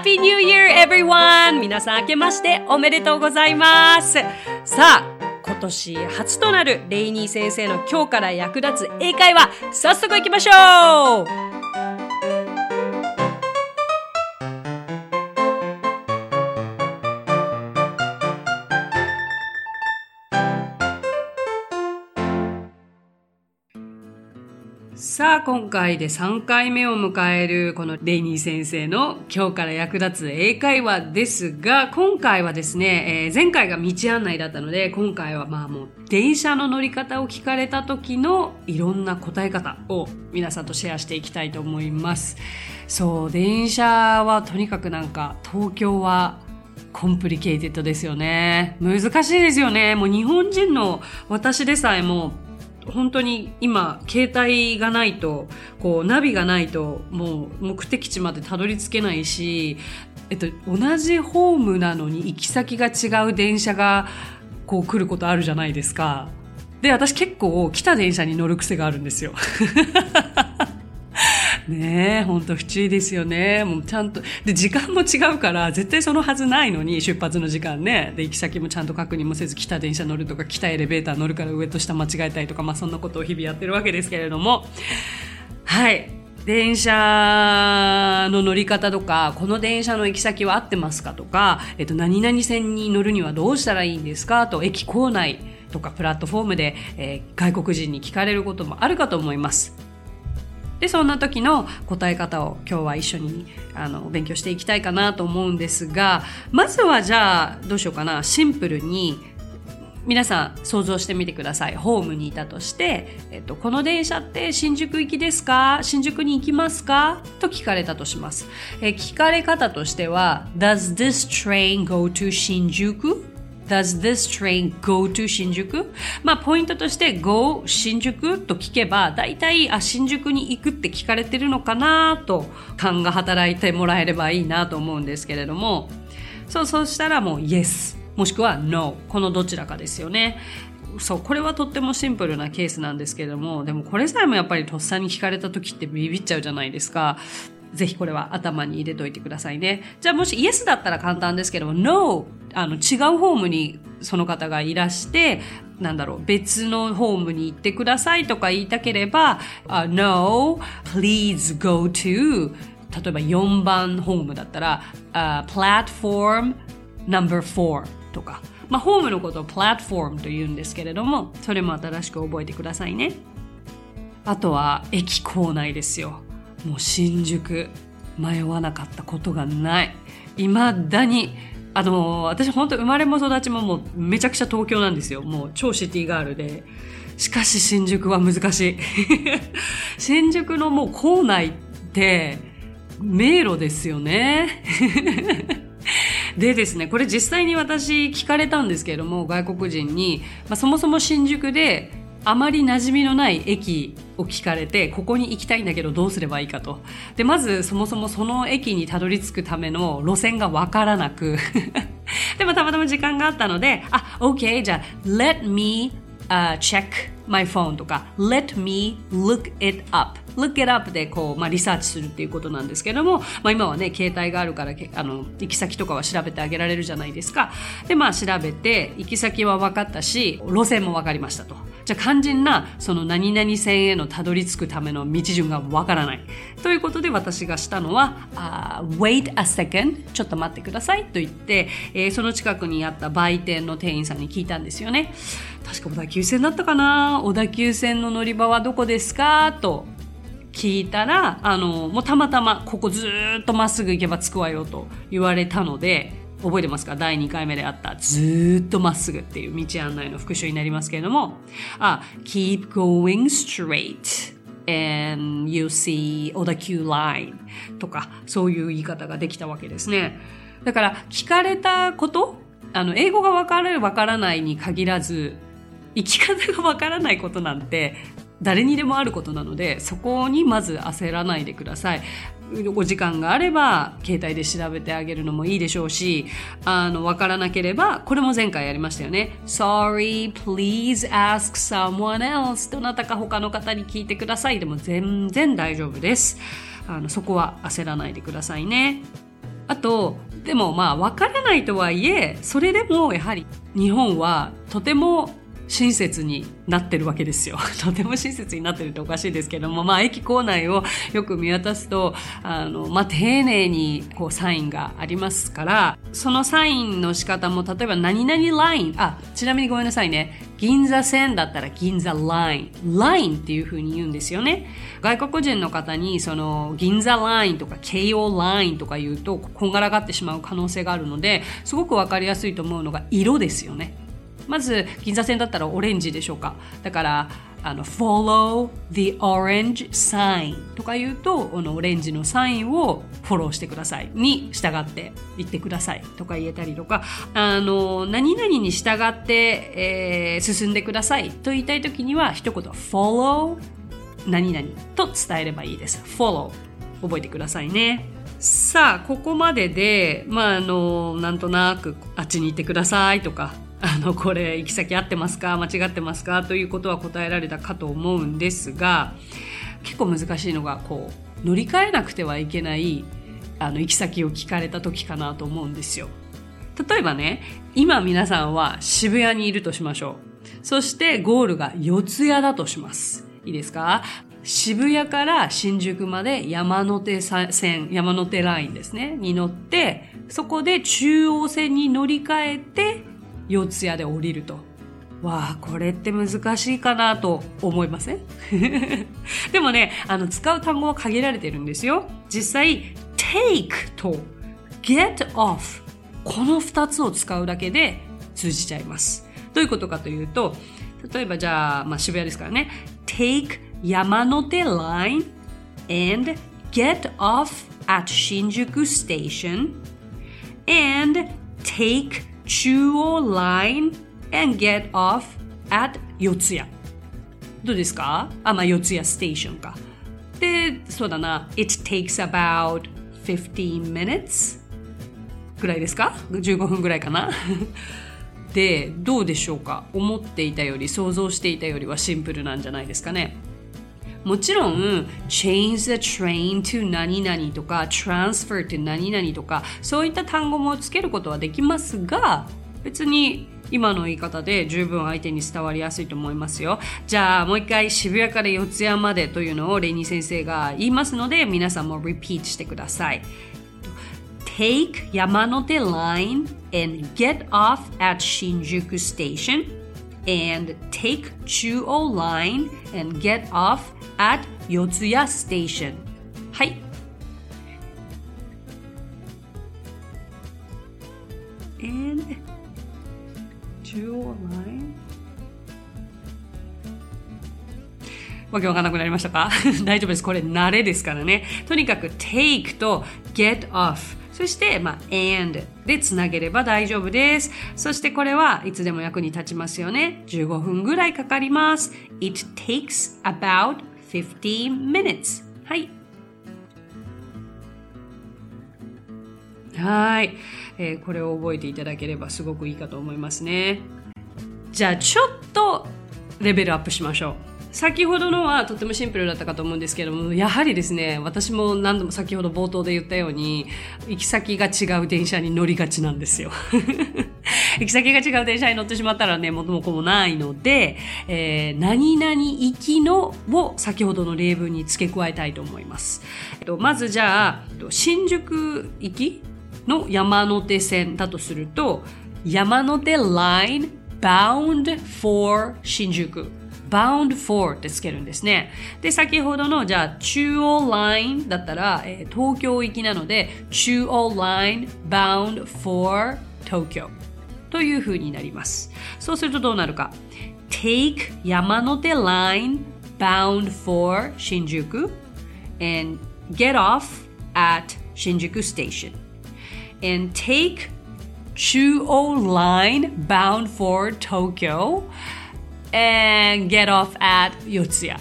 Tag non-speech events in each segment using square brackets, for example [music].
Happy New Year everyone! 皆さん明けましておめでとうございますさあ今年初となるレイニー先生の今日から役立つ英会話早速行きましょうさあ、今回で3回目を迎えるこのレイニー先生の今日から役立つ英会話ですが、今回はですね、えー、前回が道案内だったので、今回はまあもう電車の乗り方を聞かれた時のいろんな答え方を皆さんとシェアしていきたいと思います。そう、電車はとにかくなんか東京は complicated ですよね。難しいですよね。もう日本人の私でさえも本当に今、携帯がないと、こう、ナビがないと、もう目的地までたどり着けないし、えっと、同じホームなのに行き先が違う電車が、こう来ることあるじゃないですか。で、私結構来た電車に乗る癖があるんですよ。ねえ、ほんと不思議ですよね。もうちゃんと、で、時間も違うから、絶対そのはずないのに、出発の時間ね。で、行き先もちゃんと確認もせず、来た電車乗るとか、来たエレベーター乗るから上と下間違えたりとか、まあそんなことを日々やってるわけですけれども。はい。電車の乗り方とか、この電車の行き先は合ってますかとか、えっと、何々線に乗るにはどうしたらいいんですか？と、駅構内とかプラットフォームで、えー、外国人に聞かれることもあるかと思います。で、そんな時の答え方を今日は一緒にあの勉強していきたいかなと思うんですが、まずはじゃあどうしようかな、シンプルに皆さん想像してみてください。ホームにいたとして、えっと、この電車って新宿行きですか？新宿に行きますか？と聞かれたとします。え聞かれ方としては、Does this train go to 新宿 Does this train go to 新宿まあ、ポイントとして go 新宿と聞けば、大体、あ、新宿に行くって聞かれてるのかなと、勘が働いてもらえればいいなと思うんですけれども、そう、そうしたらもう yes、もしくは no、このどちらかですよね。そう、これはとってもシンプルなケースなんですけれども、でもこれさえもやっぱりとっさに聞かれた時ってビビっちゃうじゃないですか。ぜひこれは頭に入れといてくださいね。じゃあもしイエスだったら簡単ですけど、No! あの違うホームにその方がいらして、なんだろう、別のホームに行ってくださいとか言いたければ、uh, No, please go to 例えば4番ホームだったら、uh, platform number 4とか。まあ、ホームのことをプラットフォームと言うんですけれども、それも新しく覚えてくださいね。あとは、駅構内ですよ。もう新宿迷わなかったことがない。未だに。あの私本当生まれも育ちももうめちゃくちゃ東京なんですよ。もう超シティガールで。しかし新宿は難しい。[laughs] 新宿のもう構内って迷路ですよね。[laughs] でですね、これ実際に私聞かれたんですけれども、外国人に、まあ、そもそも新宿であまり馴染みのない駅を聞かれて、ここに行きたいんだけどどうすればいいかと。で、まずそもそもその駅にたどり着くための路線がわからなく [laughs] でもたまたま時間があったので、あ、OK、じゃあ、let me、uh, check my phone とか、let me look it up。Look it up でこう、まあ、リサーチするっていうことなんですけども、まあ、今はね、携帯があるから、あの、行き先とかは調べてあげられるじゃないですか。で、まあ、調べて、行き先は分かったし、路線も分かりましたと。じゃあ肝心なその何々線へのたどり着くための道順がわからない。ということで私がしたのは、uh, wait a second ちょっと待ってくださいと言って、えー、その近くにあった売店の店員さんに聞いたんですよね。確か小田急線だったかな？小田急線の乗り場はどこですか？と聞いたら、あの、もうたまたまここずっとまっすぐ行けば着くわよと言われたので、覚えてますか？第2回目であった。ずっとまっすぐっていう道案内の復習になりますけれども、あ、keep going straight and you see 小田急 line とかそういう言い方ができたわけですね。だから聞かれたことあの、英語がわかるわからないに限らず、生き方がわからないことなんて誰にでもあることなので、そこにまず焦らないでください。お時間があれば、携帯で調べてあげるのもいいでしょうし、あの、わからなければ、これも前回やりましたよね。Sorry, please ask someone else. どなたか他の方に聞いてください。でも全然大丈夫です。あの、そこは焦らないでくださいね。あと、でもまあ、わからないとはいえ、それでもやはり日本はとても親切になってるわけですよ。[laughs] とても親切になってるっておかしいですけども、まあ、駅構内をよく見渡すと、あの、まあ、丁寧に、こう、サインがありますから、そのサインの仕方も、例えば、何々ライン、あ、ちなみにごめんなさいね。銀座線だったら銀座ライン。ラインっていう風に言うんですよね。外国人の方に、その、銀座ラインとか、京王ラインとか言うと、こんがらがってしまう可能性があるので、すごくわかりやすいと思うのが色ですよね。まず銀座線だったらオレンジでしょうか。だからあの follow the orange sign とか言うとこのオレンジのサインをフォローしてください。に従って言ってください。とか言えたりとか。あの何々に従って、えー、進んでくださいと言いたい時には一言 follow 何々と伝えればいいです。follow 覚えてくださいね。さあここまででまああのなんとなくあっちに行ってくださいとか。あの、これ行き先合ってますか？間違ってますか？ということは答えられたかと思うんですが、結構難しいのが、こう、乗り換えなくてはいけない、あの、行き先を聞かれた時かなと思うんですよ。例えばね、今皆さんは渋谷にいるとしましょう。そしてゴールが四谷だとします。いいですか？渋谷から新宿まで山手線、山手ラインですね、に乗って、そこで中央線に乗り換えて四谷で降りると。わあ、これって難しいかなと思いません？[laughs] でもね、あの、使う単語は限られてるんですよ。実際、take と get off この二つを使うだけで通じちゃいます。どういうことかというと、例えばじゃあ、まあ、渋谷ですからね。take 山手 line and get off at 新宿 station and take 中央 line and get off at 四谷。どうですか？あ、まあ、四谷ステーションか。で、そうだな。It takes about 15 minutes ぐらいですか ?15 分ぐらいかな [laughs] で、どうでしょうか？思っていたより、想像していたよりはシンプルなんじゃないですかね。もちろん、change the train to 何々とか、transfer to 何々とか、そういった単語もつけることはできますが、別に今の言い方で十分相手に伝わりやすいと思いますよ。じゃあもう一回渋谷から四谷までというのをレニー先生が言いますので皆さんも repeat してください。Take 山手 line and get off at Shinjuku station and take 中央 line and get off at 四谷 station はい and 中央 line わけわかんなくなりましたか大丈夫です。これ慣れですからね。とにかく take と get off そして、まあ、and でつなげれば大丈夫です。そしてこれはいつでも役に立ちますよね。15分ぐらいかかります。It takes about 15 minutes. はい。はい、えー、これを覚えていただければすごくいいかと思いますね。じゃあちょっとレベルアップしましょう。先ほどのはとてもシンプルだったかと思うんですけども、やはりですね、私も何度も先ほど冒頭で言ったように、行き先が違う電車に乗りがちなんですよ。[laughs] 行き先が違う電車に乗ってしまったらね、元も子もないので、えー、何々行きのを先ほどの例文に付け加えたいと思います。えっと、まずじゃあ、新宿行きの山手線だとすると、山手 line bound for 新宿。Bound for ってつけるんですね。で、先ほどの、じゃあ、中央 line だったら、えー、東京行きなので、中央 line bound for 東京という風になります。そうするとどうなるか。take 山手 line bound for 新宿 and get off at 新宿 station and take 中央 line bound for Tokyo and get off at 四谷。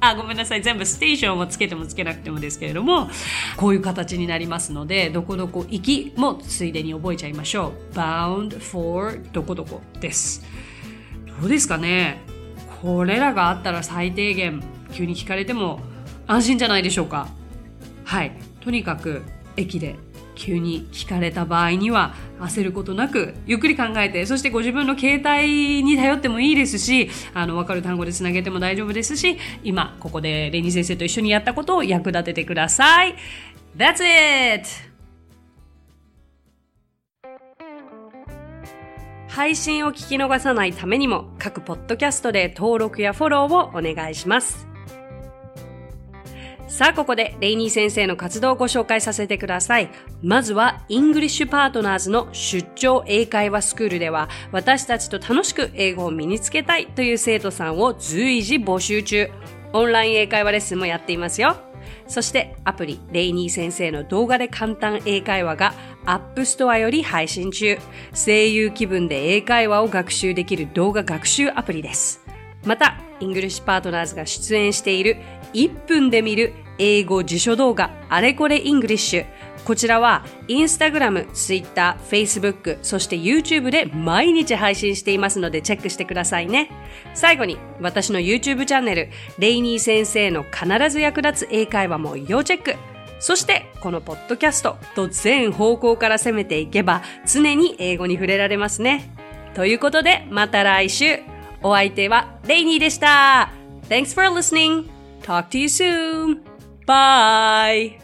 あ、ごめんなさい。全部ステーションをつけてもつけなくてもですけれども、こういう形になりますので、どこどこ行きもついでに覚えちゃいましょう。bound for どこどこです。どうですかねこれらがあったら最低限、急に聞かれても安心じゃないでしょうか。はい。とにかく、駅で急に聞かれた場合には焦ることなくゆっくり考えてそしてご自分の携帯に頼ってもいいですしあの分かる単語でつなげても大丈夫ですし今ここでレニー先生と一緒にやったことを役立ててください That's it! 配信を聞き逃さないためにも各ポッドキャストで登録やフォローをお願いしますさあ、ここでレイニー先生の活動をご紹介させてください。まずは、イングリッシュパートナーズの出張英会話スクールでは、私たちと楽しく英語を身につけたいという生徒さんを随時募集中。オンライン英会話レッスンもやっていますよ。そしてアプリレイニー先生の動画で簡単英会話がアップストアより配信中。声優気分で英会話を学習できる動画学習アプリです。また、イングリッシュパートナーズが出演している1分で見る英語辞書動画あれこれイングリッシュこちらはインスタグラム、ツイッター、フェイスブック、そして YouTube で毎日配信していますのでチェックしてくださいね。最後に私の YouTube チャンネル、レイニー先生の必ず役立つ英会話も要チェック。そしてこのポッドキャストと全方向から攻めていけば常に英語に触れられますね。ということでまた来週。お相手はレイニーでした。Thanks for listening. Talk to you soon. Bye.